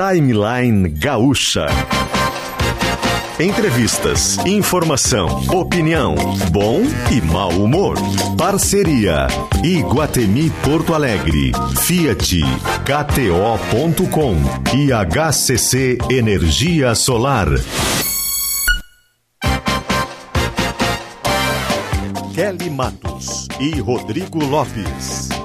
Timeline Gaúcha. Entrevistas, informação, opinião, bom e mau humor. Parceria Iguatemi Porto Alegre, Fiat, KTO.com e HCC Energia Solar. Kelly Matos e Rodrigo Lopes.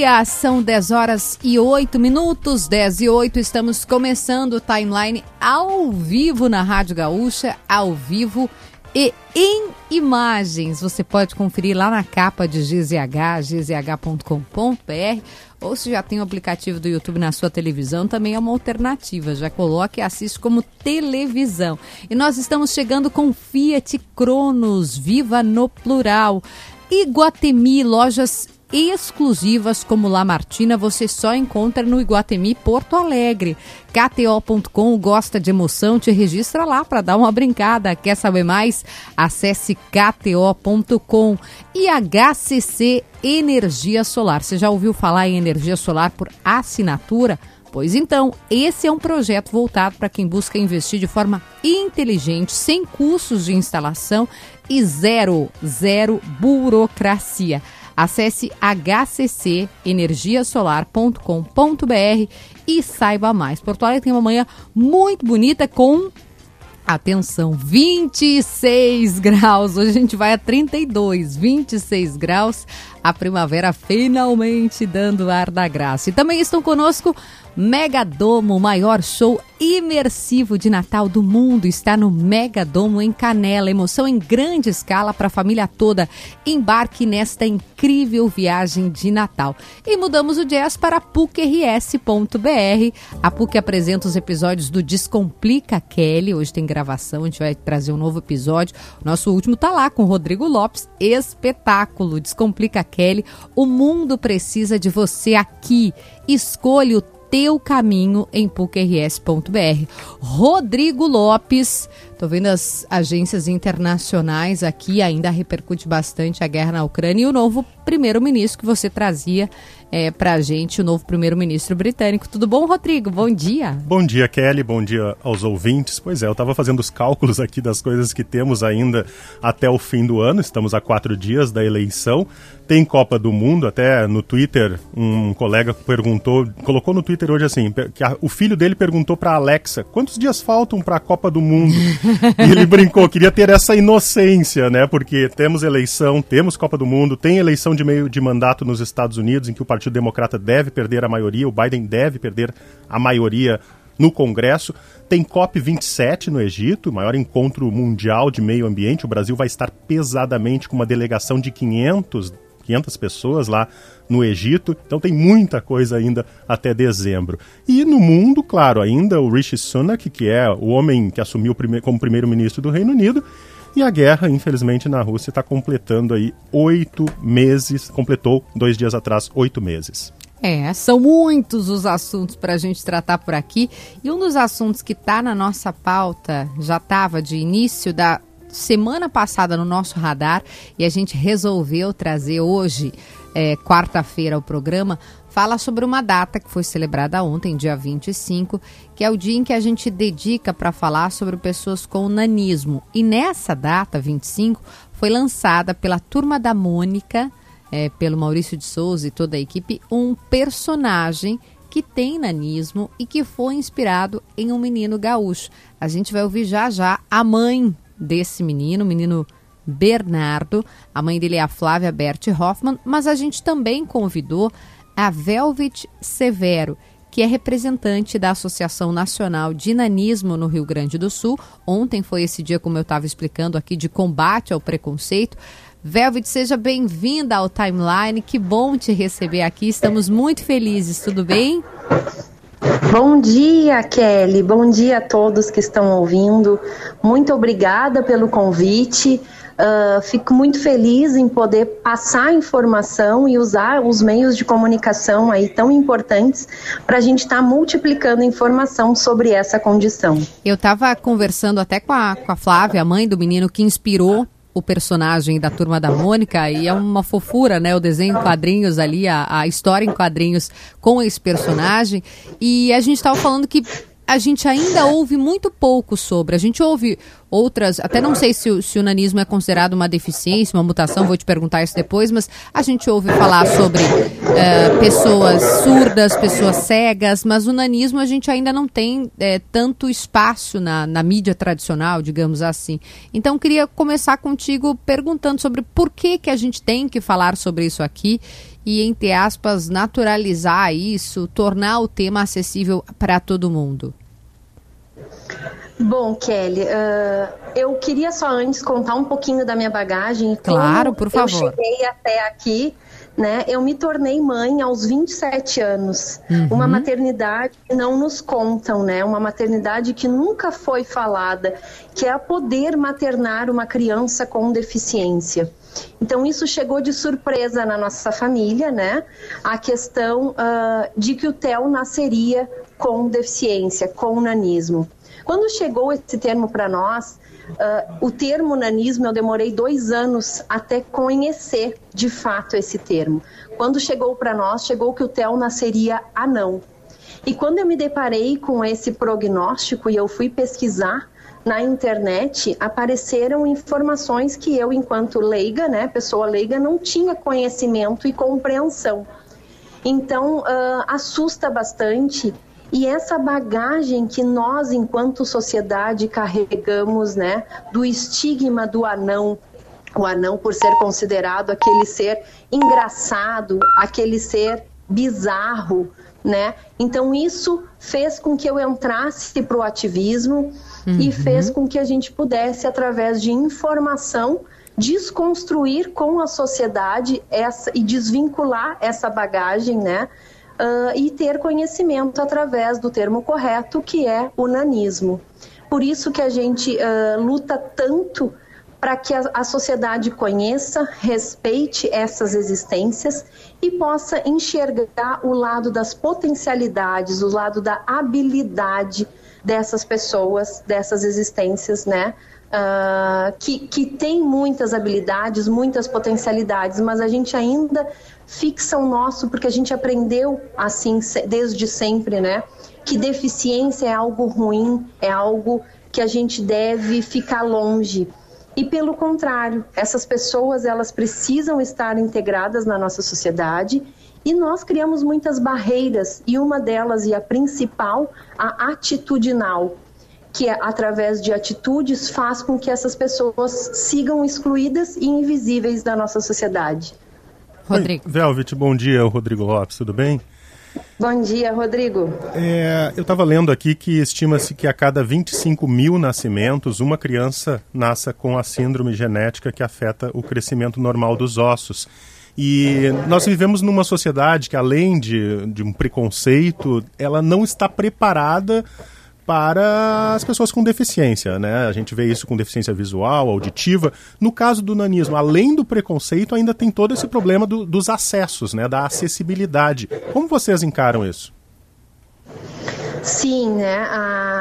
Dia, são 10 horas e 8 minutos, 10 e 8, estamos começando o timeline ao vivo na Rádio Gaúcha, ao vivo e em imagens. Você pode conferir lá na capa de GZH, gzh.com.br, ou se já tem o aplicativo do YouTube na sua televisão, também é uma alternativa. Já coloque e assiste como televisão. E nós estamos chegando com Fiat Cronos, viva no plural. Iguatemi, lojas exclusivas como La Martina você só encontra no Iguatemi Porto Alegre. KTO.com gosta de emoção, te registra lá para dar uma brincada. Quer saber mais? Acesse KTO.com e HCC Energia Solar. Você já ouviu falar em energia solar por assinatura? Pois então, esse é um projeto voltado para quem busca investir de forma inteligente, sem custos de instalação e zero, zero burocracia. Acesse hccenergiasolar.com.br e saiba mais. Porto Alegre tem uma manhã muito bonita com Atenção, 26 graus. Hoje a gente vai a 32, 26 graus. A primavera finalmente dando ar da graça. E também estão conosco Megadomo, o maior show imersivo de Natal do mundo, está no Megadomo em Canela. Emoção em grande escala para a família toda. Embarque nesta incrível viagem de Natal. E mudamos o jazz para PUCRS.br. A PUC apresenta os episódios do Descomplica Kelly. Hoje tem gravação, a gente vai trazer um novo episódio. Nosso último tá lá com Rodrigo Lopes. Espetáculo. Descomplica Kelly. O mundo precisa de você aqui. Escolha o teu caminho em pucrs.br. Rodrigo Lopes, tô vendo as agências internacionais aqui, ainda repercute bastante a guerra na Ucrânia e o novo primeiro-ministro que você trazia é, para a gente, o novo primeiro-ministro britânico. Tudo bom, Rodrigo? Bom dia. Bom dia, Kelly. Bom dia aos ouvintes. Pois é, eu estava fazendo os cálculos aqui das coisas que temos ainda até o fim do ano. Estamos a quatro dias da eleição. Tem Copa do Mundo, até no Twitter, um colega perguntou, colocou no Twitter hoje assim, que a, o filho dele perguntou para Alexa, quantos dias faltam para a Copa do Mundo? e ele brincou, queria ter essa inocência, né? Porque temos eleição, temos Copa do Mundo, tem eleição de meio de mandato nos Estados Unidos, em que o Partido Democrata deve perder a maioria, o Biden deve perder a maioria no Congresso. Tem COP27 no Egito, maior encontro mundial de meio ambiente. O Brasil vai estar pesadamente com uma delegação de 500 500 pessoas lá no Egito, então tem muita coisa ainda até dezembro. E no mundo, claro, ainda o Rishi Sunak, que é o homem que assumiu como primeiro-ministro do Reino Unido, e a guerra, infelizmente, na Rússia está completando aí oito meses, completou dois dias atrás oito meses. É, são muitos os assuntos para a gente tratar por aqui. E um dos assuntos que está na nossa pauta, já estava de início da semana passada no nosso radar e a gente resolveu trazer hoje, é, quarta-feira, o programa, fala sobre uma data que foi celebrada ontem, dia 25, que é o dia em que a gente dedica para falar sobre pessoas com nanismo. E nessa data, 25, foi lançada pela Turma da Mônica, é, pelo Maurício de Souza e toda a equipe, um personagem que tem nanismo e que foi inspirado em um menino gaúcho. A gente vai ouvir já já a mãe desse menino, o menino Bernardo. A mãe dele é a Flávia Bert Hoffman, mas a gente também convidou a Velvet Severo, que é representante da Associação Nacional de Nanismo no Rio Grande do Sul. Ontem foi esse dia, como eu estava explicando aqui, de combate ao preconceito. Velvet, seja bem-vinda ao Timeline. Que bom te receber aqui. Estamos muito felizes. Tudo bem? Bom dia, Kelly. Bom dia a todos que estão ouvindo. Muito obrigada pelo convite. Uh, fico muito feliz em poder passar informação e usar os meios de comunicação aí tão importantes para a gente estar tá multiplicando informação sobre essa condição. Eu estava conversando até com a, com a Flávia, a mãe do menino que inspirou o personagem da Turma da Mônica e é uma fofura, né? O desenho em quadrinhos ali, a, a história em quadrinhos com esse personagem. E a gente estava falando que a gente ainda ouve muito pouco sobre. A gente ouve outras, até não sei se, se o nanismo é considerado uma deficiência, uma mutação, vou te perguntar isso depois, mas a gente ouve falar sobre uh, pessoas surdas, pessoas cegas, mas o nanismo a gente ainda não tem é, tanto espaço na, na mídia tradicional, digamos assim. Então, queria começar contigo perguntando sobre por que, que a gente tem que falar sobre isso aqui e, entre aspas, naturalizar isso, tornar o tema acessível para todo mundo. Bom, Kelly, uh, eu queria só antes contar um pouquinho da minha bagagem. Claro, por favor. Eu cheguei até aqui, né? Eu me tornei mãe aos 27 anos. Uhum. Uma maternidade que não nos contam, né? Uma maternidade que nunca foi falada, que é a poder maternar uma criança com deficiência. Então, isso chegou de surpresa na nossa família, né? A questão uh, de que o Theo nasceria com deficiência, com nanismo. Quando chegou esse termo para nós, uh, o termo nanismo eu demorei dois anos até conhecer de fato esse termo. Quando chegou para nós, chegou que o Theo nasceria anão. E quando eu me deparei com esse prognóstico e eu fui pesquisar na internet, apareceram informações que eu, enquanto leiga, né, pessoa leiga, não tinha conhecimento e compreensão. Então, uh, assusta bastante e essa bagagem que nós, enquanto sociedade, carregamos, né, do estigma do anão, o anão por ser considerado aquele ser engraçado, aquele ser bizarro, né? Então isso fez com que eu entrasse para o ativismo uhum. e fez com que a gente pudesse, através de informação, desconstruir com a sociedade essa e desvincular essa bagagem, né? uh, e ter conhecimento através do termo correto, que é o nanismo. Por isso que a gente uh, luta tanto para que a, a, sociedade conheça, respeite essas existências e possa enxergar o lado das potencialidades, o lado da habilidade dessas pessoas, dessas existências, né? Uh, que, que tem muitas habilidades, muitas potencialidades, mas a gente ainda fixa o nosso, porque a gente aprendeu assim desde sempre, né? Que deficiência é algo ruim, é algo que a gente deve ficar longe. E pelo contrário, essas pessoas elas precisam estar integradas na nossa sociedade e nós criamos muitas barreiras e uma delas e a principal, a atitudinal, que é, através de atitudes faz com que essas pessoas sigam excluídas e invisíveis da nossa sociedade. Rodrigo. Oi, Velvet, bom dia, Rodrigo Lopes, tudo bem? Bom dia, Rodrigo. É, eu estava lendo aqui que estima-se que a cada 25 mil nascimentos, uma criança nasça com a síndrome genética que afeta o crescimento normal dos ossos. E nós vivemos numa sociedade que, além de, de um preconceito, ela não está preparada para as pessoas com deficiência, né? A gente vê isso com deficiência visual, auditiva. No caso do nanismo, além do preconceito, ainda tem todo esse problema do, dos acessos, né? Da acessibilidade. Como vocês encaram isso? Sim, né?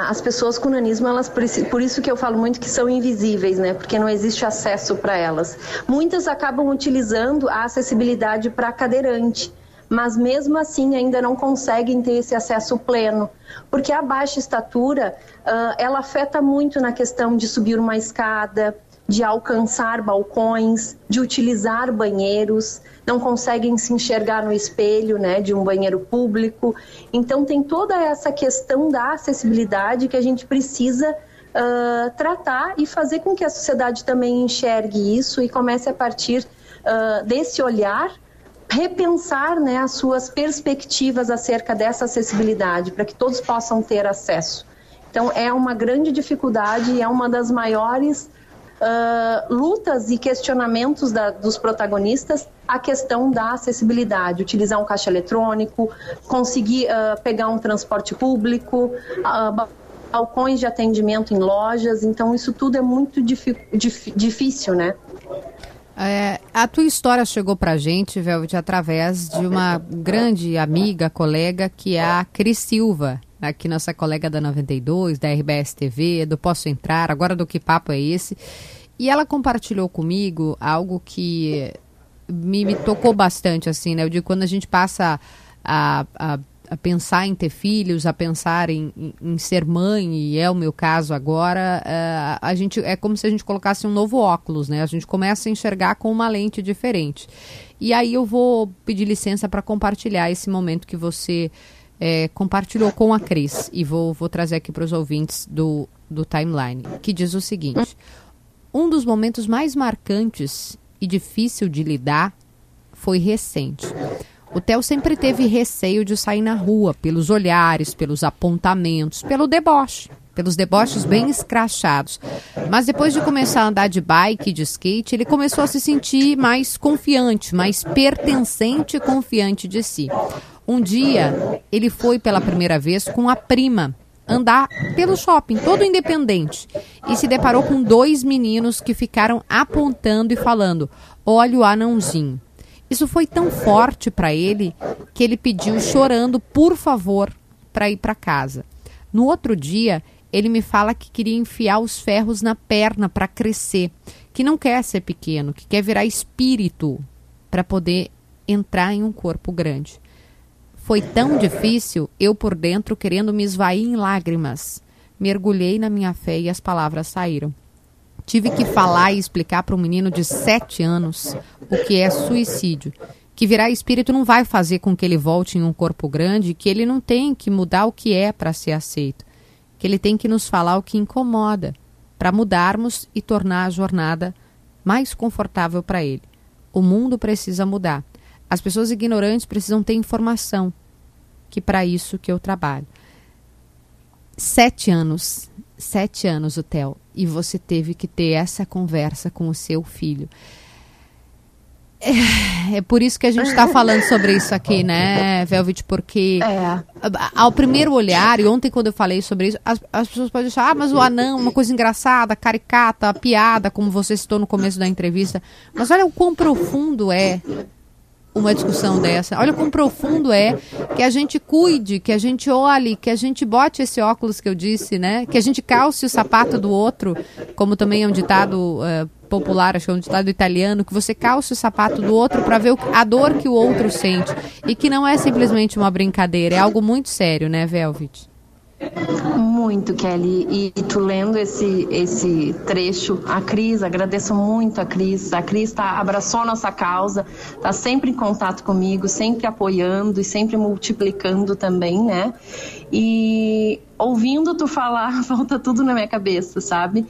as pessoas com nanismo, elas por isso que eu falo muito que são invisíveis, né? Porque não existe acesso para elas. Muitas acabam utilizando a acessibilidade para cadeirante mas mesmo assim ainda não conseguem ter esse acesso pleno, porque a baixa estatura uh, ela afeta muito na questão de subir uma escada, de alcançar balcões, de utilizar banheiros, não conseguem se enxergar no espelho, né, de um banheiro público. Então tem toda essa questão da acessibilidade que a gente precisa uh, tratar e fazer com que a sociedade também enxergue isso e comece a partir uh, desse olhar repensar né, as suas perspectivas acerca dessa acessibilidade, para que todos possam ter acesso. Então, é uma grande dificuldade e é uma das maiores uh, lutas e questionamentos da, dos protagonistas a questão da acessibilidade, utilizar um caixa eletrônico, conseguir uh, pegar um transporte público, uh, balcões de atendimento em lojas, então isso tudo é muito difícil, né? É, a tua história chegou pra gente, Velvet, através de uma grande amiga, colega, que é a Cris Silva, aqui nossa colega da 92, da RBS TV, do Posso Entrar, agora do Que Papo é Esse? E ela compartilhou comigo algo que me, me tocou bastante, assim, né? Eu digo, quando a gente passa a, a a pensar em ter filhos, a pensar em, em, em, ser mãe, e é o meu caso agora, uh, a gente é como se a gente colocasse um novo óculos, né? A gente começa a enxergar com uma lente diferente. E aí eu vou pedir licença para compartilhar esse momento que você é, compartilhou com a Cris e vou, vou trazer aqui para os ouvintes do, do timeline, que diz o seguinte: um dos momentos mais marcantes e difícil de lidar foi recente. O Theo sempre teve receio de sair na rua pelos olhares, pelos apontamentos, pelo deboche, pelos deboches bem escrachados. Mas depois de começar a andar de bike, de skate, ele começou a se sentir mais confiante, mais pertencente e confiante de si. Um dia, ele foi pela primeira vez com a prima andar pelo shopping, todo independente, e se deparou com dois meninos que ficaram apontando e falando: Olha o anãozinho. Isso foi tão forte para ele que ele pediu chorando, por favor, para ir para casa. No outro dia, ele me fala que queria enfiar os ferros na perna para crescer, que não quer ser pequeno, que quer virar espírito para poder entrar em um corpo grande. Foi tão difícil, eu por dentro querendo me esvair em lágrimas. Mergulhei na minha fé e as palavras saíram. Tive que falar e explicar para um menino de 7 anos o que é suicídio. Que virar espírito não vai fazer com que ele volte em um corpo grande, que ele não tem que mudar o que é para ser aceito. Que ele tem que nos falar o que incomoda, para mudarmos e tornar a jornada mais confortável para ele. O mundo precisa mudar. As pessoas ignorantes precisam ter informação, que para isso que eu trabalho. Sete anos, sete anos o Theo, e você teve que ter essa conversa com o seu filho. É, é por isso que a gente está falando sobre isso aqui, né, Velvet? Porque é. ao primeiro olhar, e ontem quando eu falei sobre isso, as, as pessoas podem achar, ah, mas o anão, uma coisa engraçada, caricata, piada, como você citou no começo da entrevista. Mas olha o quão profundo é uma discussão dessa. Olha quão profundo é que a gente cuide, que a gente olhe, que a gente bote esse óculos que eu disse, né? Que a gente calce o sapato do outro, como também é um ditado uh, popular, acho que é um ditado italiano, que você calce o sapato do outro para ver a dor que o outro sente. E que não é simplesmente uma brincadeira, é algo muito sério, né, Velvet? Muito, Kelly. E, tu lendo esse, esse trecho, a Cris, agradeço muito a Cris. A Cris tá, abraçou nossa causa, está sempre em contato comigo, sempre apoiando e sempre multiplicando também, né? E ouvindo tu falar, volta tudo na minha cabeça, sabe?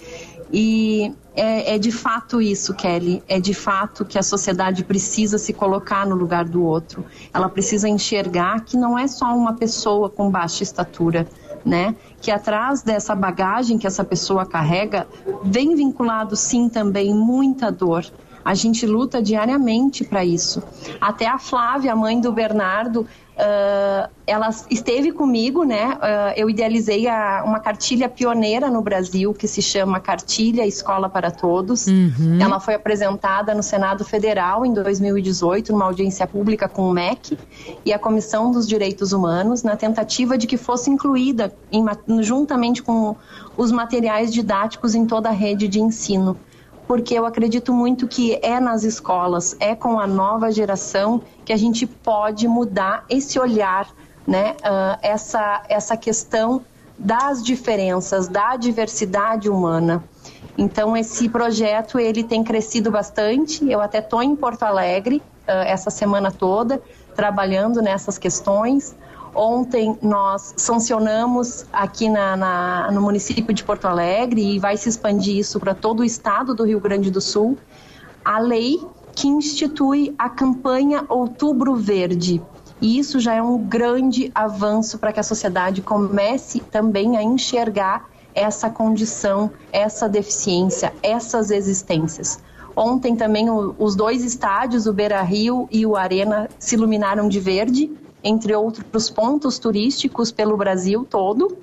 E é, é, de fato isso, Kelly. É de fato que a sociedade precisa se colocar no lugar do outro. Ela precisa enxergar que não é só uma pessoa com baixa estatura né? Que atrás dessa bagagem que essa pessoa carrega, vem vinculado sim também muita dor. A gente luta diariamente para isso. Até a Flávia, a mãe do Bernardo, Uh, ela esteve comigo, né? Uh, eu idealizei a, uma cartilha pioneira no Brasil que se chama Cartilha Escola para Todos. Uhum. Ela foi apresentada no Senado Federal em 2018, numa audiência pública com o MEC e a Comissão dos Direitos Humanos, na tentativa de que fosse incluída em, juntamente com os materiais didáticos em toda a rede de ensino porque eu acredito muito que é nas escolas, é com a nova geração que a gente pode mudar esse olhar, né? Uh, essa, essa questão das diferenças, da diversidade humana. Então esse projeto ele tem crescido bastante. Eu até estou em Porto Alegre uh, essa semana toda trabalhando nessas questões. Ontem nós sancionamos aqui na, na, no município de Porto Alegre e vai se expandir isso para todo o estado do Rio Grande do Sul a lei que institui a campanha Outubro Verde. E isso já é um grande avanço para que a sociedade comece também a enxergar essa condição, essa deficiência, essas existências. Ontem também o, os dois estádios, o Beira Rio e o Arena, se iluminaram de verde, entre outros pontos turísticos pelo Brasil todo.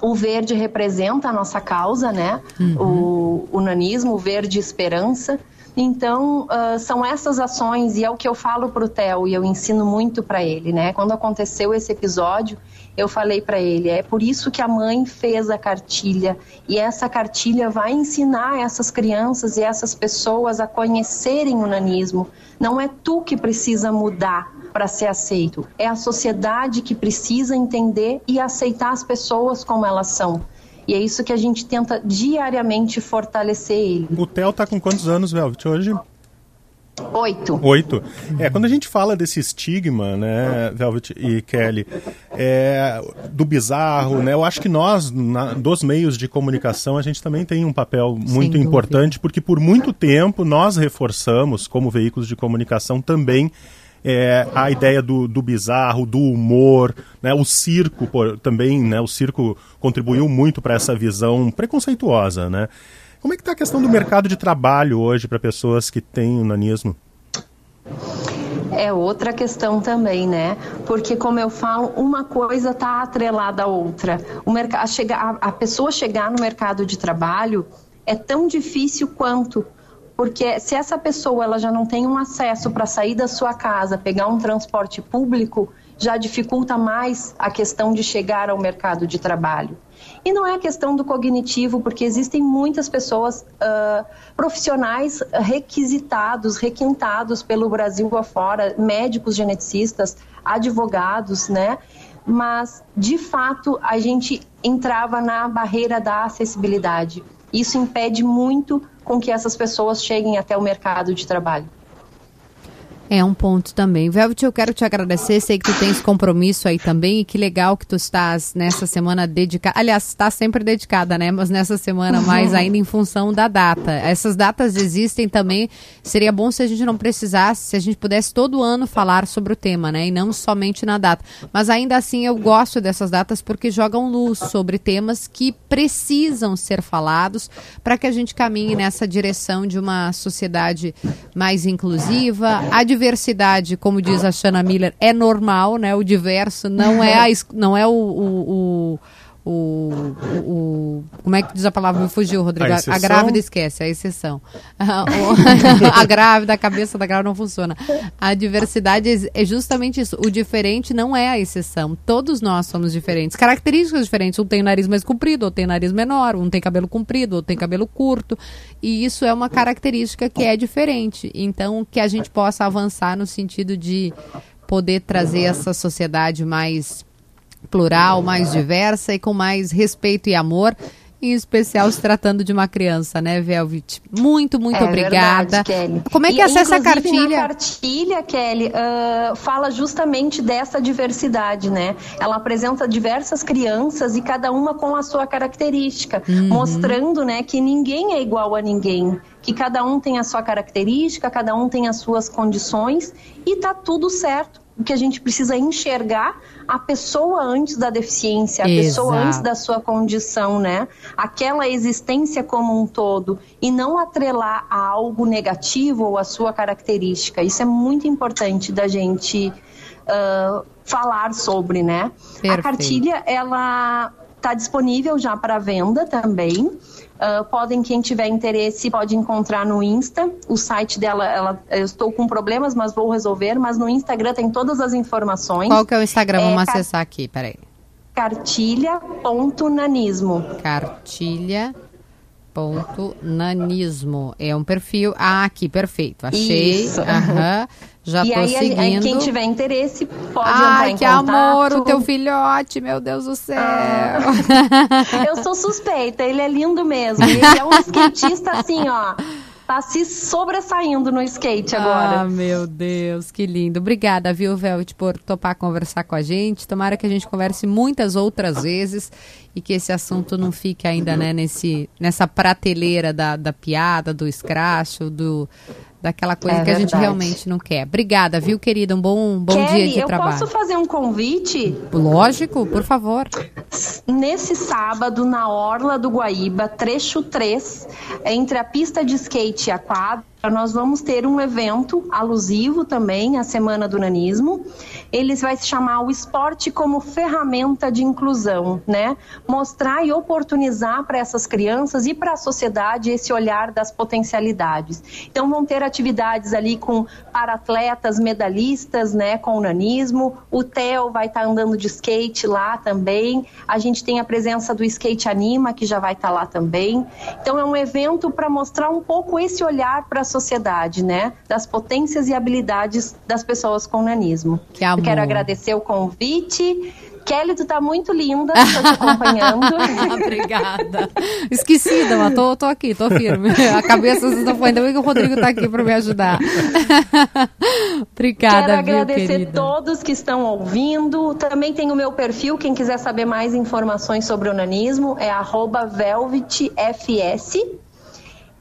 O verde representa a nossa causa, né? Uhum. O, o nanismo, o verde esperança. Então, uh, são essas ações, e é o que eu falo para o Theo, e eu ensino muito para ele, né? Quando aconteceu esse episódio, eu falei para ele, é por isso que a mãe fez a cartilha, e essa cartilha vai ensinar essas crianças e essas pessoas a conhecerem o nanismo. Não é tu que precisa mudar para ser aceito, é a sociedade que precisa entender e aceitar as pessoas como elas são. E é isso que a gente tenta diariamente fortalecer ele. O Theo tá com quantos anos, Velvet, hoje? Oito. Oito. É, quando a gente fala desse estigma, né, Velvet e Kelly, é, do bizarro, né, eu acho que nós, na, dos meios de comunicação, a gente também tem um papel muito importante, porque por muito tempo nós reforçamos, como veículos de comunicação, também é, a ideia do, do bizarro, do humor, né, o circo por, também, né, o circo contribuiu muito para essa visão preconceituosa, né? Como é que está a questão do mercado de trabalho hoje para pessoas que têm o nanismo? É outra questão também, né? Porque, como eu falo, uma coisa está atrelada à outra. O a, a pessoa chegar no mercado de trabalho é tão difícil quanto porque se essa pessoa ela já não tem um acesso para sair da sua casa, pegar um transporte público, já dificulta mais a questão de chegar ao mercado de trabalho. E não é a questão do cognitivo, porque existem muitas pessoas uh, profissionais requisitados, requintados pelo Brasil afora, médicos geneticistas, advogados, né? Mas, de fato, a gente entrava na barreira da acessibilidade. Isso impede muito com que essas pessoas cheguem até o mercado de trabalho. É um ponto também. Velvet, eu quero te agradecer. Sei que tu tens compromisso aí também. E que legal que tu estás nessa semana dedicada. Aliás, está sempre dedicada, né? Mas nessa semana uhum. mais ainda em função da data. Essas datas existem também. Seria bom se a gente não precisasse, se a gente pudesse todo ano falar sobre o tema, né? E não somente na data. Mas ainda assim eu gosto dessas datas porque jogam luz sobre temas que precisam ser falados para que a gente caminhe nessa direção de uma sociedade mais inclusiva. A diversidade, como diz a Shanna Miller, é normal, né? O diverso não é, a, não é o, o, o o, o, como é que diz a palavra? Me fugiu, Rodrigo. A, a grávida esquece, a exceção. a grávida, a cabeça da grávida não funciona. A diversidade é justamente isso. O diferente não é a exceção. Todos nós somos diferentes. Características diferentes. Um tem o nariz mais comprido, outro tem nariz menor, um tem cabelo comprido, outro tem cabelo curto. E isso é uma característica que é diferente. Então, que a gente possa avançar no sentido de poder trazer essa sociedade mais plural, mais diversa e com mais respeito e amor em especial se tratando de uma criança, né, Velvet? Muito, muito é obrigada. Verdade, Kelly. Como é que e, acessa a cartilha? A cartilha, Kelly, uh, fala justamente dessa diversidade, né? Ela apresenta diversas crianças e cada uma com a sua característica, uhum. mostrando, né, que ninguém é igual a ninguém que cada um tem a sua característica, cada um tem as suas condições e tá tudo certo que a gente precisa enxergar a pessoa antes da deficiência, a Exato. pessoa antes da sua condição, né? Aquela existência como um todo e não atrelar a algo negativo ou a sua característica. Isso é muito importante da gente uh, falar sobre, né? Perfeito. A cartilha ela está disponível já para venda também. Uh, podem, quem tiver interesse, pode encontrar no Insta. O site dela, ela, eu estou com problemas, mas vou resolver. Mas no Instagram tem todas as informações. Qual que é o Instagram? É, Vamos acessar aqui, peraí. Cartilha.nanismo. Cartilha ponto nanismo é um perfil ah aqui perfeito achei Isso. Aham. já e tô aí, seguindo aí, quem tiver interesse pode Ai, entrar em que contato. amor o teu filhote meu Deus do céu ah, eu sou suspeita ele é lindo mesmo ele é um skatista assim ó tá se sobressaindo no skate agora. Ah, meu Deus, que lindo. Obrigada, viu, Velvet, por topar conversar com a gente. Tomara que a gente converse muitas outras vezes e que esse assunto não fique ainda, né, nesse, nessa prateleira da, da piada, do escracho, do daquela coisa é que a gente realmente não quer. Obrigada, viu, querida? Um bom, bom Kelly, dia de eu trabalho. Eu posso fazer um convite? Lógico, por favor. Nesse sábado, na Orla do Guaíba, trecho 3, entre a pista de skate e a quadra, nós vamos ter um evento alusivo também à Semana do Nanismo. Ele vai se chamar o esporte como ferramenta de inclusão, né? Mostrar e oportunizar para essas crianças e para a sociedade esse olhar das potencialidades. Então vão ter atividades ali com para-atletas, medalhistas, né, com nanismo. O Theo vai estar tá andando de skate lá também. A gente tem a presença do Skate Anima, que já vai estar tá lá também. Então é um evento para mostrar um pouco esse olhar para a sociedade, né? Das potências e habilidades das pessoas com nanismo. Que. Eu quero agradecer o convite. Kelly, tu tá muito linda, tô te acompanhando. Obrigada. Esquecida, mas tô, tô aqui, tô firme. A cabeça não foi, ainda bem que o Rodrigo tá aqui para me ajudar. Obrigada, Quero viu, agradecer querida? todos que estão ouvindo. Também tem o meu perfil, quem quiser saber mais informações sobre o nanismo, é velvetfs.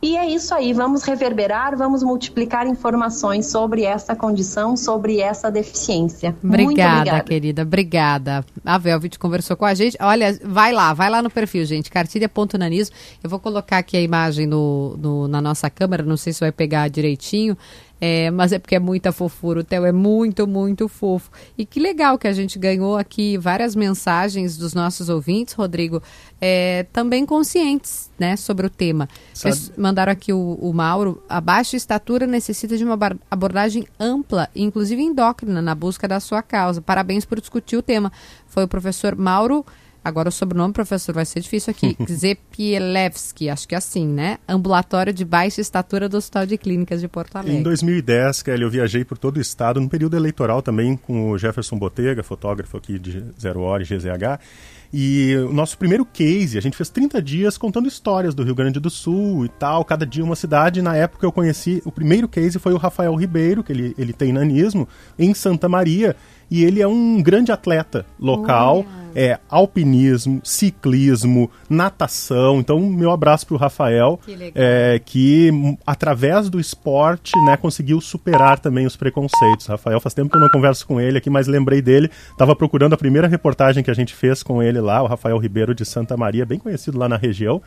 E é isso aí, vamos reverberar, vamos multiplicar informações sobre essa condição, sobre essa deficiência. Obrigada, obrigada, querida, obrigada. A Velvet conversou com a gente. Olha, vai lá, vai lá no perfil, gente, cartilha.nanismo. Eu vou colocar aqui a imagem no, no, na nossa câmera, não sei se vai pegar direitinho. É, mas é porque é muita fofura. O Theo é muito, muito fofo. E que legal que a gente ganhou aqui várias mensagens dos nossos ouvintes, Rodrigo, é, também conscientes né, sobre o tema. Eles mandaram aqui o, o, Mauro. A baixa estatura necessita de uma abordagem ampla, inclusive endócrina, na busca da sua causa. Parabéns por discutir o tema. Foi o professor Mauro. Agora o sobrenome, professor, vai ser difícil aqui. Zepielewski, acho que é assim, né? Ambulatório de baixa estatura do Hospital de Clínicas de Porto Alegre. Em 2010, Kelly, eu viajei por todo o estado, no período eleitoral também, com o Jefferson Botega, fotógrafo aqui de Zero Hora e GZH. E o nosso primeiro case, a gente fez 30 dias contando histórias do Rio Grande do Sul e tal, cada dia uma cidade. Na época eu conheci, o primeiro case foi o Rafael Ribeiro, que ele, ele tem nanismo, em Santa Maria. E ele é um grande atleta local, é alpinismo, ciclismo, natação. Então, meu abraço para o Rafael, que, é, que através do esporte, né, conseguiu superar também os preconceitos. Rafael, faz tempo que eu não converso com ele aqui, mas lembrei dele. Estava procurando a primeira reportagem que a gente fez com ele lá, o Rafael Ribeiro de Santa Maria, bem conhecido lá na região.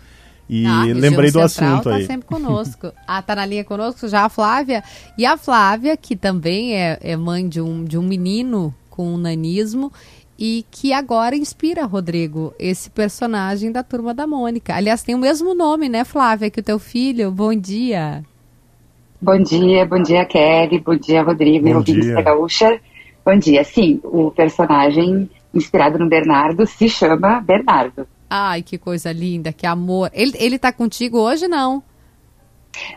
E ah, lembrei do assunto tá aí. sempre conosco. ah, tá na linha conosco já a Flávia. E a Flávia, que também é, é mãe de um, de um menino com um nanismo e que agora inspira, Rodrigo, esse personagem da Turma da Mônica. Aliás, tem o mesmo nome, né, Flávia, que o teu filho. Bom dia. Bom dia, bom dia, Kelly. Bom dia, Rodrigo bom da Gaúcha. Bom dia. Sim, o personagem inspirado no Bernardo se chama Bernardo. Ai, que coisa linda, que amor. Ele, ele tá contigo hoje, não?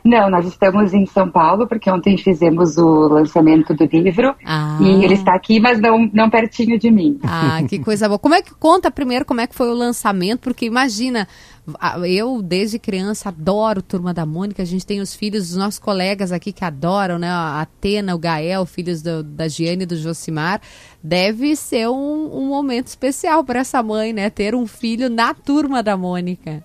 Não, nós estamos em São Paulo, porque ontem fizemos o lançamento do livro. Ah. E ele está aqui, mas não, não pertinho de mim. Ah, que coisa boa. Como é que conta primeiro como é que foi o lançamento? Porque imagina, eu desde criança adoro Turma da Mônica. A gente tem os filhos dos nossos colegas aqui que adoram, né? A Atena, o Gael, filhos do, da Giane e do Josimar. Deve ser um, um momento especial para essa mãe, né? Ter um filho na Turma da Mônica.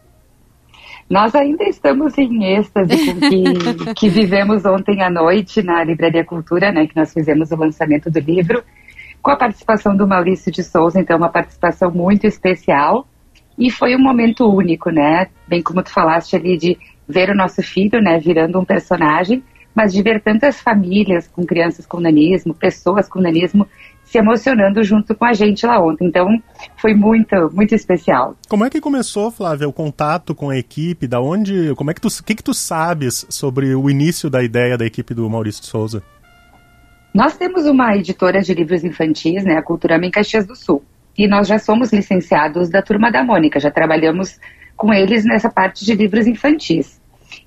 Nós ainda estamos em êxtase com que, que vivemos ontem à noite na Livraria Cultura, né, que nós fizemos o lançamento do livro, com a participação do Maurício de Souza, então uma participação muito especial. E foi um momento único, né? Bem como tu falaste ali de ver o nosso filho, né, virando um personagem, mas de ver tantas famílias com crianças com nanismo, pessoas com nanismo se emocionando junto com a gente lá ontem. Então, foi muito, muito especial. Como é que começou, Flávia, o contato com a equipe? Da onde, como é que tu, que que tu sabes sobre o início da ideia da equipe do Maurício de Souza? Nós temos uma editora de livros infantis, né, a Cultura em Caxias do Sul. E nós já somos licenciados da Turma da Mônica, já trabalhamos com eles nessa parte de livros infantis.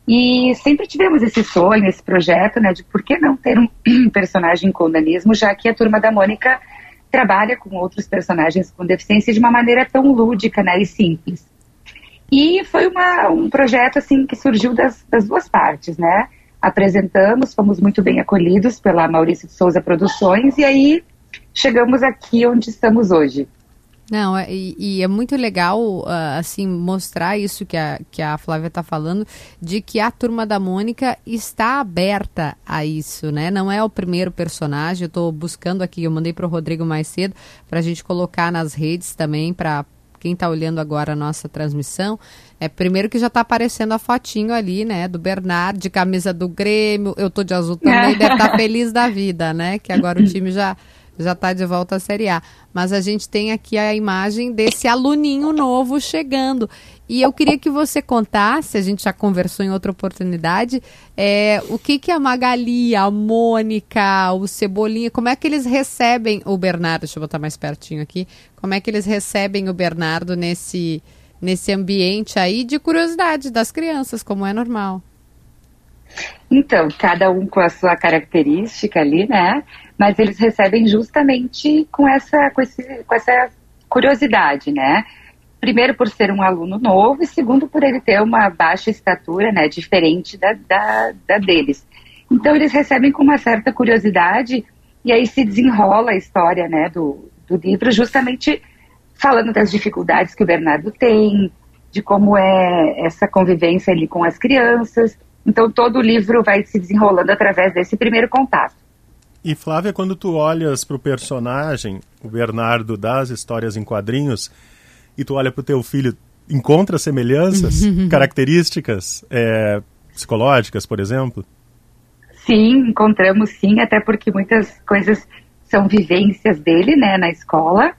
E sempre tivemos esse sonho, esse projeto, né, de por que não ter um personagem com nanismo, já que a turma da Mônica trabalha com outros personagens com deficiência de uma maneira tão lúdica, né, e simples. E foi uma, um projeto, assim, que surgiu das, das duas partes, né, apresentamos, fomos muito bem acolhidos pela Maurício de Souza Produções, e aí chegamos aqui onde estamos hoje. Não, é, e, e, é muito legal, uh, assim, mostrar isso que a, que a Flávia está falando, de que a Turma da Mônica está aberta a isso, né? Não é o primeiro personagem, eu estou buscando aqui, eu mandei para o Rodrigo mais cedo, para a gente colocar nas redes também, para quem está olhando agora a nossa transmissão. É, primeiro que já está aparecendo a fotinho ali, né, do Bernardo, de camisa do Grêmio, eu tô de azul também, deve estar tá feliz da vida, né, que agora o time já já está de volta à Série A. Mas a gente tem aqui a imagem desse aluninho novo chegando. E eu queria que você contasse, a gente já conversou em outra oportunidade, é, o que, que a Magali, a Mônica, o Cebolinha, como é que eles recebem o Bernardo? Deixa eu botar mais pertinho aqui. Como é que eles recebem o Bernardo nesse, nesse ambiente aí de curiosidade das crianças, como é normal? Então, cada um com a sua característica ali, né? Mas eles recebem justamente com essa, com, esse, com essa curiosidade, né? Primeiro por ser um aluno novo e segundo por ele ter uma baixa estatura, né? Diferente da, da, da deles. Então eles recebem com uma certa curiosidade e aí se desenrola a história, né? Do, do livro justamente falando das dificuldades que o Bernardo tem, de como é essa convivência ali com as crianças então todo o livro vai se desenrolando através desse primeiro contato. E Flávia, quando tu olhas para o personagem, o Bernardo das histórias em quadrinhos, e tu olha para o teu filho, encontra semelhanças, características é, psicológicas, por exemplo? Sim, encontramos sim, até porque muitas coisas são vivências dele, né, na escola.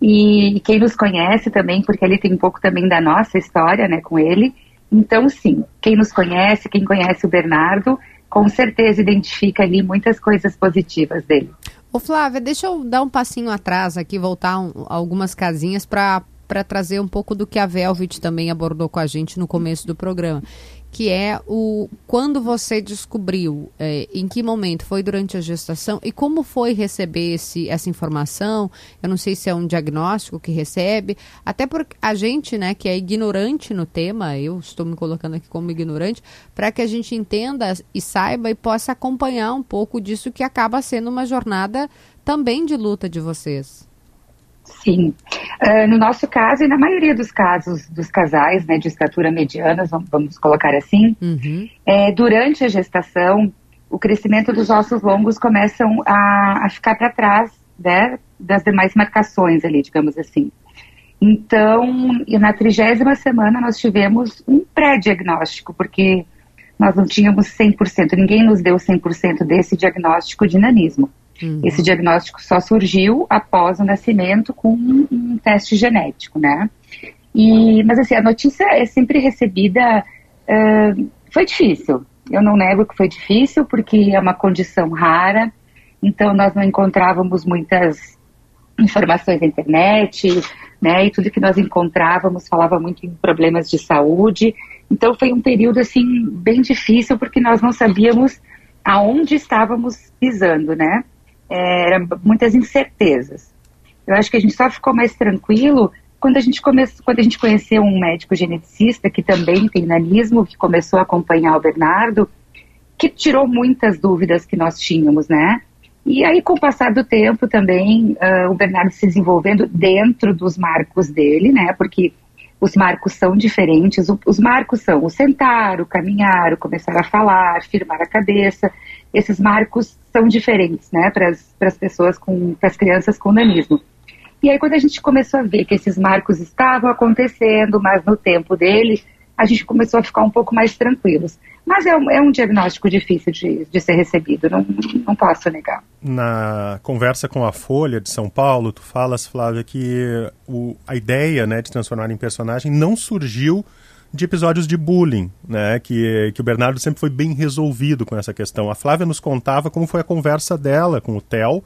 E quem nos conhece também, porque ele tem um pouco também da nossa história, né, com ele. Então, sim, quem nos conhece, quem conhece o Bernardo, com certeza identifica ali muitas coisas positivas dele. Ô Flávia, deixa eu dar um passinho atrás aqui, voltar um, algumas casinhas para trazer um pouco do que a Velvet também abordou com a gente no começo do programa que é o quando você descobriu, é, em que momento foi durante a gestação e como foi receber esse, essa informação. Eu não sei se é um diagnóstico que recebe, até porque a gente, né, que é ignorante no tema, eu estou me colocando aqui como ignorante, para que a gente entenda e saiba e possa acompanhar um pouco disso que acaba sendo uma jornada também de luta de vocês. Sim. Uh, no nosso caso, e na maioria dos casos dos casais né, de estatura mediana, vamos, colocar assim, uhum. é, durante a gestação, o crescimento dos ossos longos começam a, a ficar para trás né, das demais marcações ali, digamos assim. Então, na trigésima semana, nós tivemos um pré-diagnóstico, porque nós não tínhamos 100%, ninguém nos deu 100% desse diagnóstico de nanismo. Uhum. Esse diagnóstico só surgiu após o nascimento com um, um teste genético, né? E, mas assim, a notícia é sempre recebida. Uh, foi difícil. Eu não nego que foi difícil, porque é uma condição rara, então nós não encontrávamos muitas informações na internet, né? E tudo que nós encontrávamos falava muito em problemas de saúde. Então foi um período assim bem difícil porque nós não sabíamos aonde estávamos pisando, né? É, muitas incertezas. Eu acho que a gente só ficou mais tranquilo quando a gente começou, quando a gente conheceu um médico geneticista que também tem nanismo, que começou a acompanhar o Bernardo, que tirou muitas dúvidas que nós tínhamos, né? E aí, com o passar do tempo também, uh, o Bernardo se desenvolvendo dentro dos marcos dele, né? Porque os marcos são diferentes. Os marcos são o sentar, o caminhar, o começar a falar, firmar a cabeça. Esses marcos são diferentes, né, para as pessoas com, para as crianças com nanismo. E aí, quando a gente começou a ver que esses marcos estavam acontecendo, mas no tempo dele, a gente começou a ficar um pouco mais tranquilos. Mas é um, é um diagnóstico difícil de, de ser recebido, não, não posso negar. Na conversa com a Folha de São Paulo, tu falas, Flávia, que o, a ideia né, de transformar em personagem não surgiu de episódios de bullying, né? Que, que o Bernardo sempre foi bem resolvido com essa questão. A Flávia nos contava como foi a conversa dela com o Theo,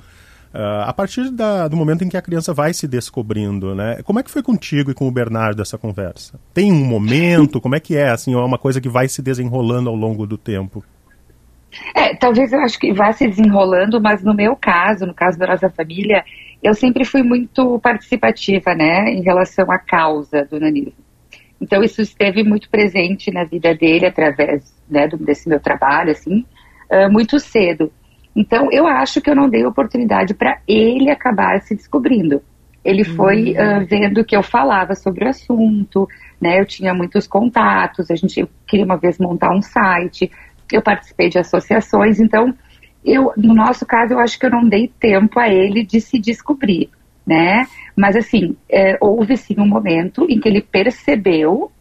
a partir da, do momento em que a criança vai se descobrindo, né? Como é que foi contigo e com o Bernardo essa conversa? Tem um momento? Como é que é? Assim, é uma coisa que vai se desenrolando ao longo do tempo? É, talvez eu acho que vá se desenrolando, mas no meu caso, no caso da nossa família, eu sempre fui muito participativa, né, em relação à causa do nanismo. Então isso esteve muito presente na vida dele através né, desse meu trabalho, assim, uh, muito cedo. Então, eu acho que eu não dei oportunidade para ele acabar se descobrindo. ele foi uh, vendo que eu falava sobre o assunto, né? Eu tinha muitos contatos, a gente queria uma vez montar um site, eu participei de associações, então eu, no nosso caso, eu acho que eu não dei tempo a ele de se descobrir, né? Mas assim, é, houve sim um momento em que ele percebeu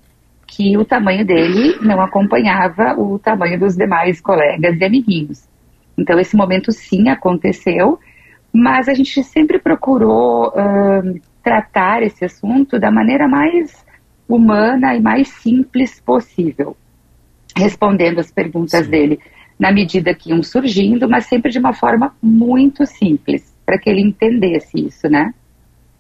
que o tamanho dele não acompanhava o tamanho dos demais colegas e amiguinhos. Então esse momento sim aconteceu mas a gente sempre procurou uh, tratar esse assunto da maneira mais humana e mais simples possível, respondendo as perguntas Sim. dele na medida que iam surgindo, mas sempre de uma forma muito simples, para que ele entendesse isso, né?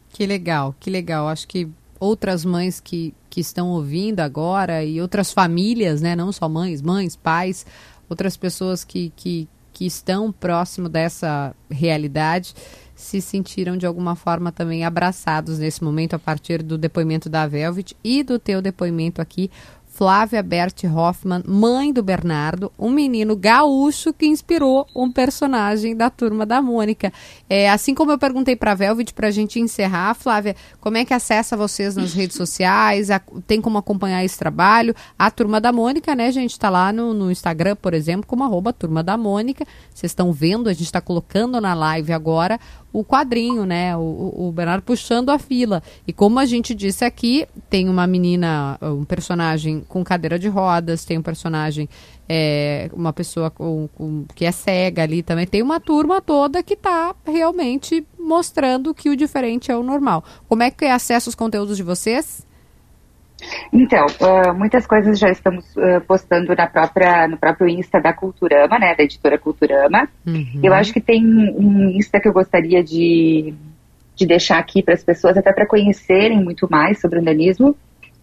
Que legal, que legal. Acho que outras mães que, que estão ouvindo agora e outras famílias, né? Não só mães, mães, pais, outras pessoas que, que, que estão próximo dessa realidade se sentiram de alguma forma também abraçados nesse momento a partir do depoimento da Velvet e do teu depoimento aqui Flávia Bert Hoffman, mãe do Bernardo, um menino gaúcho que inspirou um personagem da turma da Mônica. É, assim como eu perguntei para a Velvet para a gente encerrar, Flávia, como é que acessa vocês nas redes sociais? A, tem como acompanhar esse trabalho? A turma da Mônica, né, gente, está lá no, no, Instagram, por exemplo, como arroba turma da Mônica. Vocês estão vendo, a gente está colocando na live agora o quadrinho, né? O, o, Bernardo puxando a fila. E como a gente disse aqui, tem uma menina, um personagem com cadeira de rodas, tem um personagem, é, uma pessoa com, com, que é cega ali também. Tem uma turma toda que está realmente mostrando que o diferente é o normal. Como é que é acesso aos conteúdos de vocês? Então, uh, muitas coisas já estamos uh, postando na própria, no próprio Insta da Culturama, né, da editora Culturama. Uhum. Eu acho que tem um Insta que eu gostaria de, de deixar aqui para as pessoas, até para conhecerem muito mais sobre o nanismo,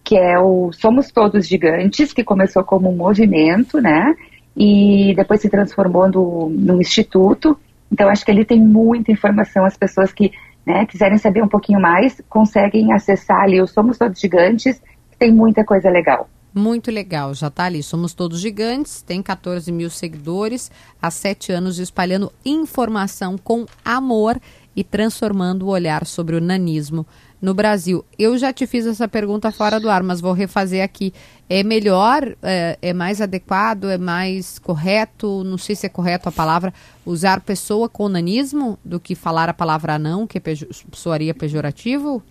que é o Somos Todos Gigantes, que começou como um movimento, né, e depois se transformou no, num instituto. Então, acho que ele tem muita informação, as pessoas que né, quiserem saber um pouquinho mais, conseguem acessar ali o Somos Todos Gigantes, tem muita coisa legal. Muito legal, já está ali. Somos todos gigantes, tem 14 mil seguidores, há sete anos espalhando informação com amor e transformando o olhar sobre o nanismo no Brasil. Eu já te fiz essa pergunta fora do ar, mas vou refazer aqui. É melhor, é, é mais adequado, é mais correto, não sei se é correto a palavra, usar pessoa com nanismo do que falar a palavra não, que é pejo, soaria pejorativo?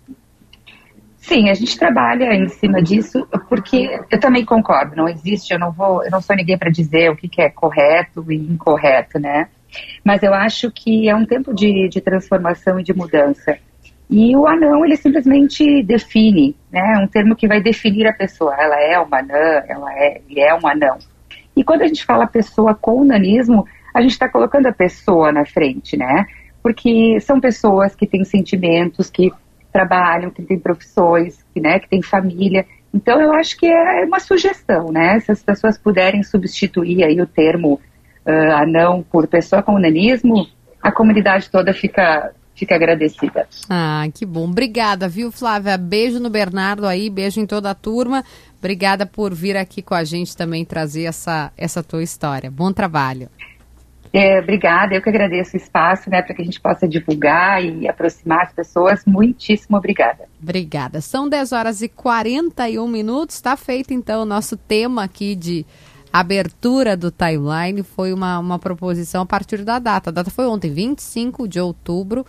Sim, a gente trabalha em cima disso, porque eu também concordo, não existe, eu não vou, eu não sou ninguém para dizer o que, que, é correto e incorreto, né? Mas eu acho que é um tempo de, de transformação e de mudança. E o anão, ele simplesmente define, né? Um termo que vai definir a pessoa. Ela é uma anã, ela é, ele é um anão. E quando a gente fala pessoa com nanismo, a gente está colocando a pessoa na frente, né? Porque são pessoas que têm sentimentos, que trabalham, que têm profissões, que, né, que têm família. Então, eu acho que é uma sugestão, né? Se as pessoas puderem substituir aí o termo uh, anão por pessoa com nanismo, a comunidade toda fica, fica agradecida. Ah, que bom. Obrigada, viu, Flávia? Beijo no Bernardo aí, beijo em toda a turma. Obrigada por vir aqui com a gente também trazer essa, essa tua história. Bom trabalho. É, obrigada, eu que agradeço o espaço, né, para que a gente possa divulgar e aproximar as pessoas. Muitíssimo obrigada. Obrigada. São 10 horas e 41 minutos. Está feito então o nosso tema aqui de abertura do timeline. Foi uma, uma proposição a partir da data. A data foi ontem, 25 de outubro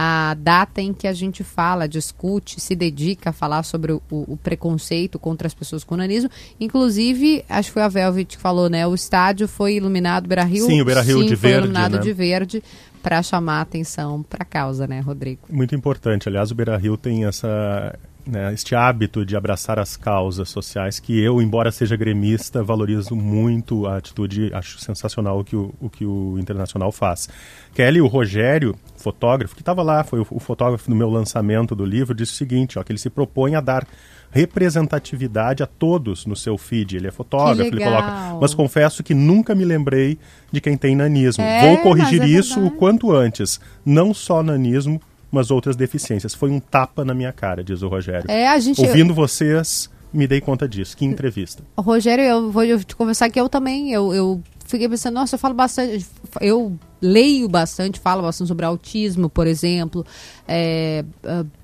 a data em que a gente fala, discute, se dedica a falar sobre o, o, preconceito contra as pessoas com nanismo. Inclusive, acho que foi a Velvet que falou, né? O estádio foi iluminado, Beira Rio. Sim, o Beira Rio de foi verde. iluminado né? de verde para chamar a atenção para a causa, né, Rodrigo? Muito importante. Aliás, o Beira Rio tem essa né, este hábito de abraçar as causas sociais que eu, embora seja gremista, valorizo muito a atitude, acho sensacional o que o, o, que o Internacional faz. Kelly, o Rogério, fotógrafo, que estava lá, foi o, o, fotógrafo no meu lançamento do livro, disse o seguinte, ó, que ele se propõe a dar representatividade a todos no seu feed. Ele é fotógrafo, ele coloca. Mas confesso que nunca me lembrei de quem tem nanismo. É, Vou corrigir é isso o quanto antes. Não só nanismo, mas outras deficiências. Foi um tapa na minha cara, diz o Rogério. É, a gente... Ouvindo vocês, me dei conta disso. Que entrevista. Rogério, eu vou te conversar que eu também, eu, eu fiquei pensando, nossa, eu falo bastante, eu leio bastante, falo bastante sobre autismo, por exemplo, é,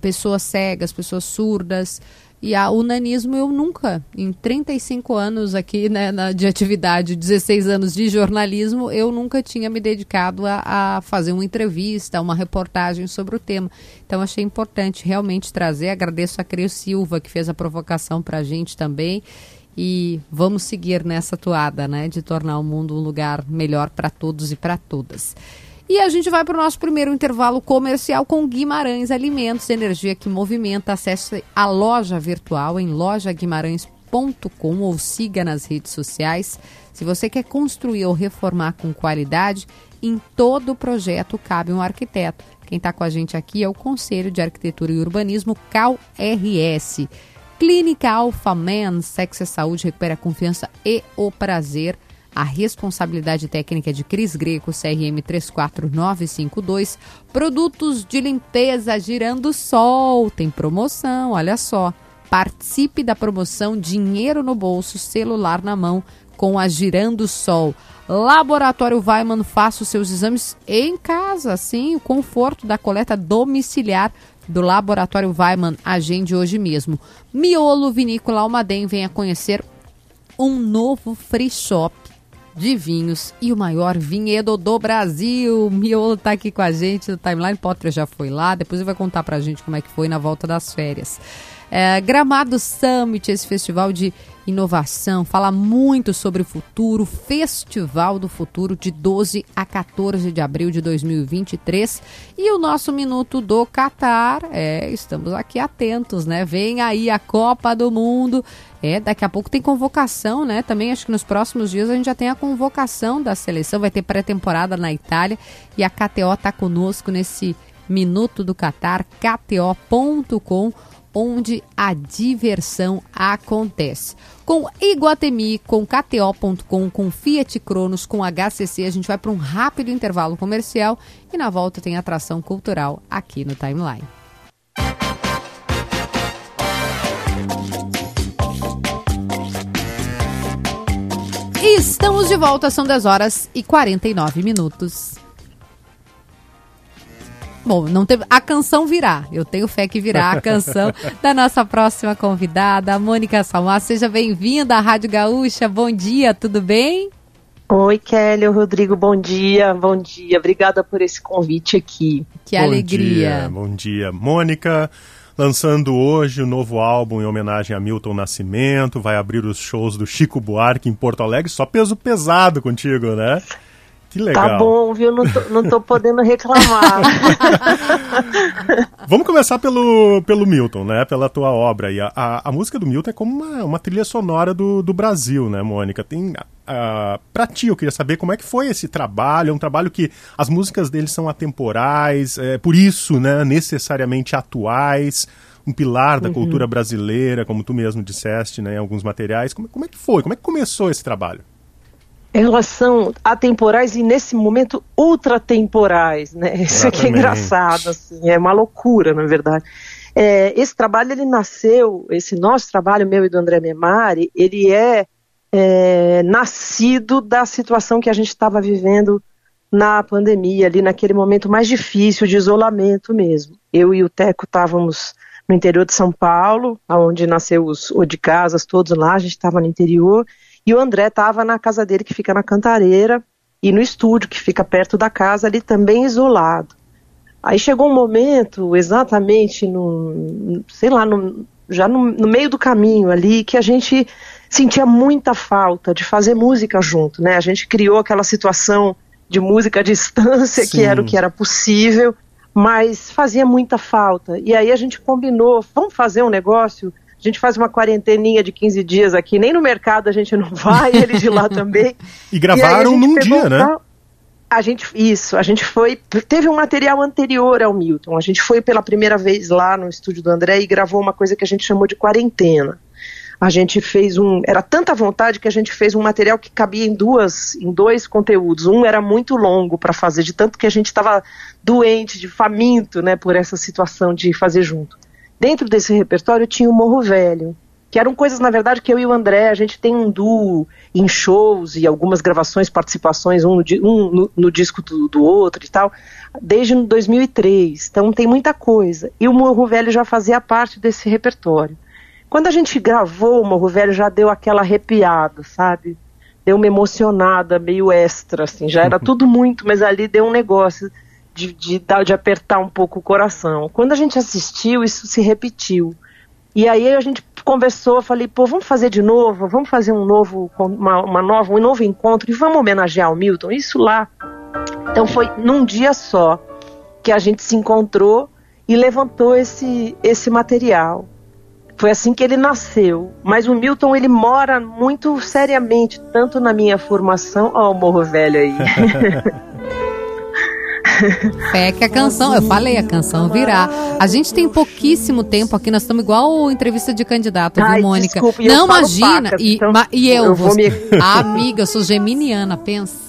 pessoas cegas, pessoas surdas. E a unanismo eu nunca, em 35 anos aqui né, na, de atividade, 16 anos de jornalismo, eu nunca tinha me dedicado a, a, fazer uma entrevista, uma reportagem sobre o tema. Então achei importante realmente trazer. Agradeço a Cris Silva que fez a provocação para a gente também. E vamos seguir nessa toada, né, de tornar o mundo um lugar melhor para todos e para todas. E a gente vai para o nosso primeiro intervalo comercial com Guimarães Alimentos, energia que movimenta. Acesse a loja virtual em lojaguimarães.com ou siga nas redes sociais. Se você quer construir ou reformar com qualidade, em todo projeto cabe um arquiteto. Quem está com a gente aqui é o Conselho de Arquitetura e Urbanismo, CalRS. Clínica Alpha Man, sexo e saúde, recupera a confiança e o prazer. A responsabilidade técnica é de Cris Greco, CRM 34952. Produtos de limpeza Girando Sol. Tem promoção, olha só. Participe da promoção Dinheiro no Bolso, Celular na Mão com a Girando Sol. Laboratório Weiman, faça os seus exames em casa, sim, o conforto da coleta domiciliar do Laboratório Weiman. Agende hoje mesmo. Miolo Vinícola Almaden, venha conhecer um novo free shop de vinhos e o maior vinhedo do Brasil. Miolo está aqui com a gente no Timeline. Potter já foi lá, depois ele vai contar para a gente como é que foi na volta das férias. É, Gramado Summit, esse festival de inovação, fala muito sobre o futuro, Festival do Futuro, de 12 a 14 de abril de 2023. E o nosso Minuto do Catar, é, estamos aqui atentos, né? Vem aí a Copa do Mundo. É, daqui a pouco tem convocação, né? Também acho que nos próximos dias a gente já tem a convocação da seleção, vai ter pré-temporada na Itália e a KTO está conosco nesse Minuto do Catar, kto.com onde a diversão acontece. Com Iguatemi, com KTO.com, com Fiat Cronos, com HCC, a gente vai para um rápido intervalo comercial e na volta tem atração cultural aqui no Timeline. Estamos de volta, são 10 horas e 49 minutos. Bom, não teve. A canção virá. Eu tenho fé que virá a canção da nossa próxima convidada, a Mônica Salmar. Seja bem-vinda à Rádio Gaúcha. Bom dia, tudo bem? Oi, Kelly, Rodrigo, bom dia, bom dia. Obrigada por esse convite aqui. Que bom alegria. Dia, bom dia, Mônica. Lançando hoje o novo álbum em homenagem a Milton Nascimento, vai abrir os shows do Chico Buarque em Porto Alegre, só peso pesado contigo, né? Que tá legal. Tá bom, viu? Não tô, não tô podendo reclamar. Vamos começar pelo, pelo Milton, né? Pela tua obra. E a, a, a música do Milton é como uma, uma trilha sonora do, do Brasil, né, Mônica? Tem. Uh, pra ti, eu queria saber como é que foi esse trabalho. É um trabalho que as músicas dele são atemporais, é, por isso, né, necessariamente atuais um pilar da uhum. cultura brasileira, como tu mesmo disseste, né, em alguns materiais. Como, como é que foi? Como é que começou esse trabalho? Elas são atemporais e nesse momento ultratemporais, né? Isso aqui é engraçado, assim, é uma loucura, na verdade. É, esse trabalho ele nasceu, esse nosso trabalho, meu e do André Memari, ele é, é nascido da situação que a gente estava vivendo na pandemia, ali naquele momento mais difícil de isolamento mesmo. Eu e o Teco estávamos no interior de São Paulo, onde nasceu os o de casas todos lá, a gente estava no interior, e o André estava na casa dele, que fica na Cantareira, e no estúdio, que fica perto da casa, ali também isolado. Aí chegou um momento, exatamente no, sei lá, no, já no, no, meio do caminho ali, que a gente sentia muita falta de fazer música junto, né? A gente criou aquela situação de música à distância, Sim. que era o que era possível, mas fazia muita falta. E aí a gente combinou, vamos fazer um negócio a gente faz uma quarenteninha de 15 dias aqui, nem no mercado a gente não vai, ele de lá também. e gravaram e num dia, né? A gente, isso, a gente foi, teve um material anterior ao Milton, a gente foi pela primeira vez lá no estúdio do André e gravou uma coisa que a gente chamou de quarentena. A gente fez um, era tanta vontade que a gente fez um material que cabia em duas, em dois conteúdos. Um era muito longo para fazer, de tanto que a gente estava doente, de faminto, né, por essa situação de fazer junto. Dentro desse repertório tinha o Morro Velho, que eram coisas, na verdade, que eu e o André, a gente tem um duo em shows e algumas gravações, participações, um no, um no, no disco do, do, outro e tal, desde 2003. Então tem muita coisa. E o Morro Velho já fazia parte desse repertório. Quando a gente gravou o Morro Velho, já deu aquela arrepiada, sabe? Deu uma emocionada, meio extra, assim. Já era tudo muito, mas ali deu um negócio de, de, de apertar um pouco o coração. Quando a gente assistiu, isso se repetiu. E aí a gente conversou, falei, pô, vamos fazer de novo, vamos fazer um novo, uma, uma nova, um novo encontro e vamos homenagear o Milton, isso lá. Então foi num dia só que a gente se encontrou e levantou esse, esse material. Foi assim que ele nasceu. Mas o Milton, ele mora muito seriamente, tanto na minha formação. Ó, o Morro Velho aí. Fé que a canção, eu falei, a canção virá. A gente tem pouquíssimo tempo aqui, nós estamos igual entrevista de candidato, Ai, viu, Mônica? Desculpa, Não, imagina. E, então ma, e eu, eu vou me... a amiga, eu sou geminiana, pensa.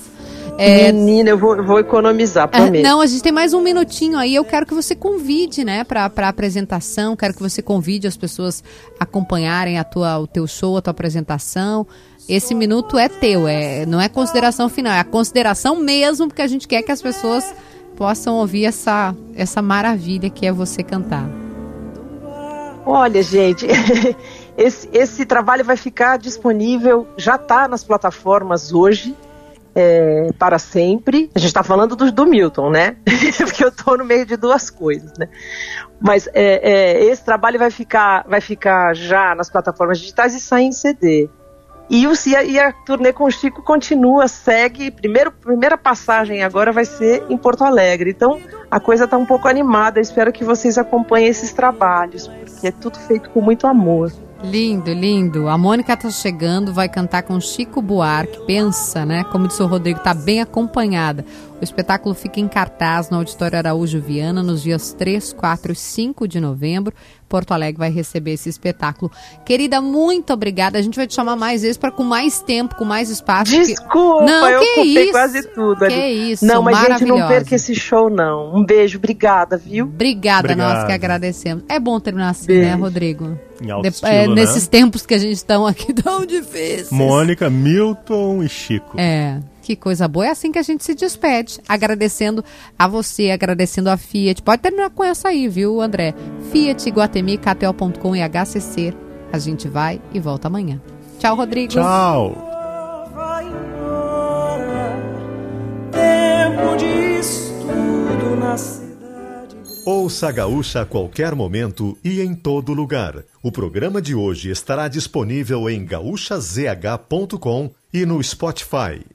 É, Menina, eu vou, vou economizar, é, prometo. não, a gente tem mais um minutinho aí. Eu quero que você convide, né, para a apresentação. Quero que você convide as pessoas a acompanharem a tua, o teu show, a tua apresentação. Esse minuto é teu, é, não é consideração final, é a consideração mesmo, porque a gente quer que as pessoas possam ouvir essa, essa maravilha que é você cantar. Olha, gente, esse, esse trabalho vai ficar disponível, já está nas plataformas hoje, é, para sempre. A gente está falando do, do, Milton, né? Porque eu estou no meio de duas coisas, né? Mas é, é, esse trabalho vai ficar, vai ficar já nas plataformas digitais e sair em CD. E, o, e, a, turnê com o Chico continua, segue. Primeiro, primeira passagem agora vai ser em Porto Alegre. Então a coisa está um pouco animada. Espero que vocês acompanhem esses trabalhos, porque é tudo feito com muito amor. Lindo, lindo. A Mônica tá chegando, vai cantar com Chico Buarque. Pensa, né? Como disse o Rodrigo, tá bem acompanhada. O espetáculo fica em cartaz no Auditório Araújo Viana nos dias 3, 4 e 5 de novembro. Porto Alegre vai receber esse espetáculo. Querida, muito obrigada. A gente vai te chamar mais vezes para com mais tempo, com mais espaço. Desculpa, que... não, eu que ocupei isso, quase tudo ali. Que isso, Não, mas gente, não perca esse show não. Um beijo, obrigada, viu? Obrigada, Obrigado. nós que agradecemos. É bom terminar assim, Beijo. né, Rodrigo? Em alto De- estilo, é, né? Nesses tempos que a gente está aqui tão difíceis. Mônica, Milton e Chico. É, que coisa boa. É assim que a gente se despede. Agradecendo a você, agradecendo a Fiat. Pode terminar com essa aí, viu, André? Fiat, Guatemi, KTO.com e HCC. A gente vai e volta amanhã. Tchau, Rodrigo. Tchau. vai embora. Tempo de estudo na cidade. Ouça a Gaúcha a qualquer momento e em todo lugar. O programa de hoje estará disponível em gaúchazh.com e no Spotify.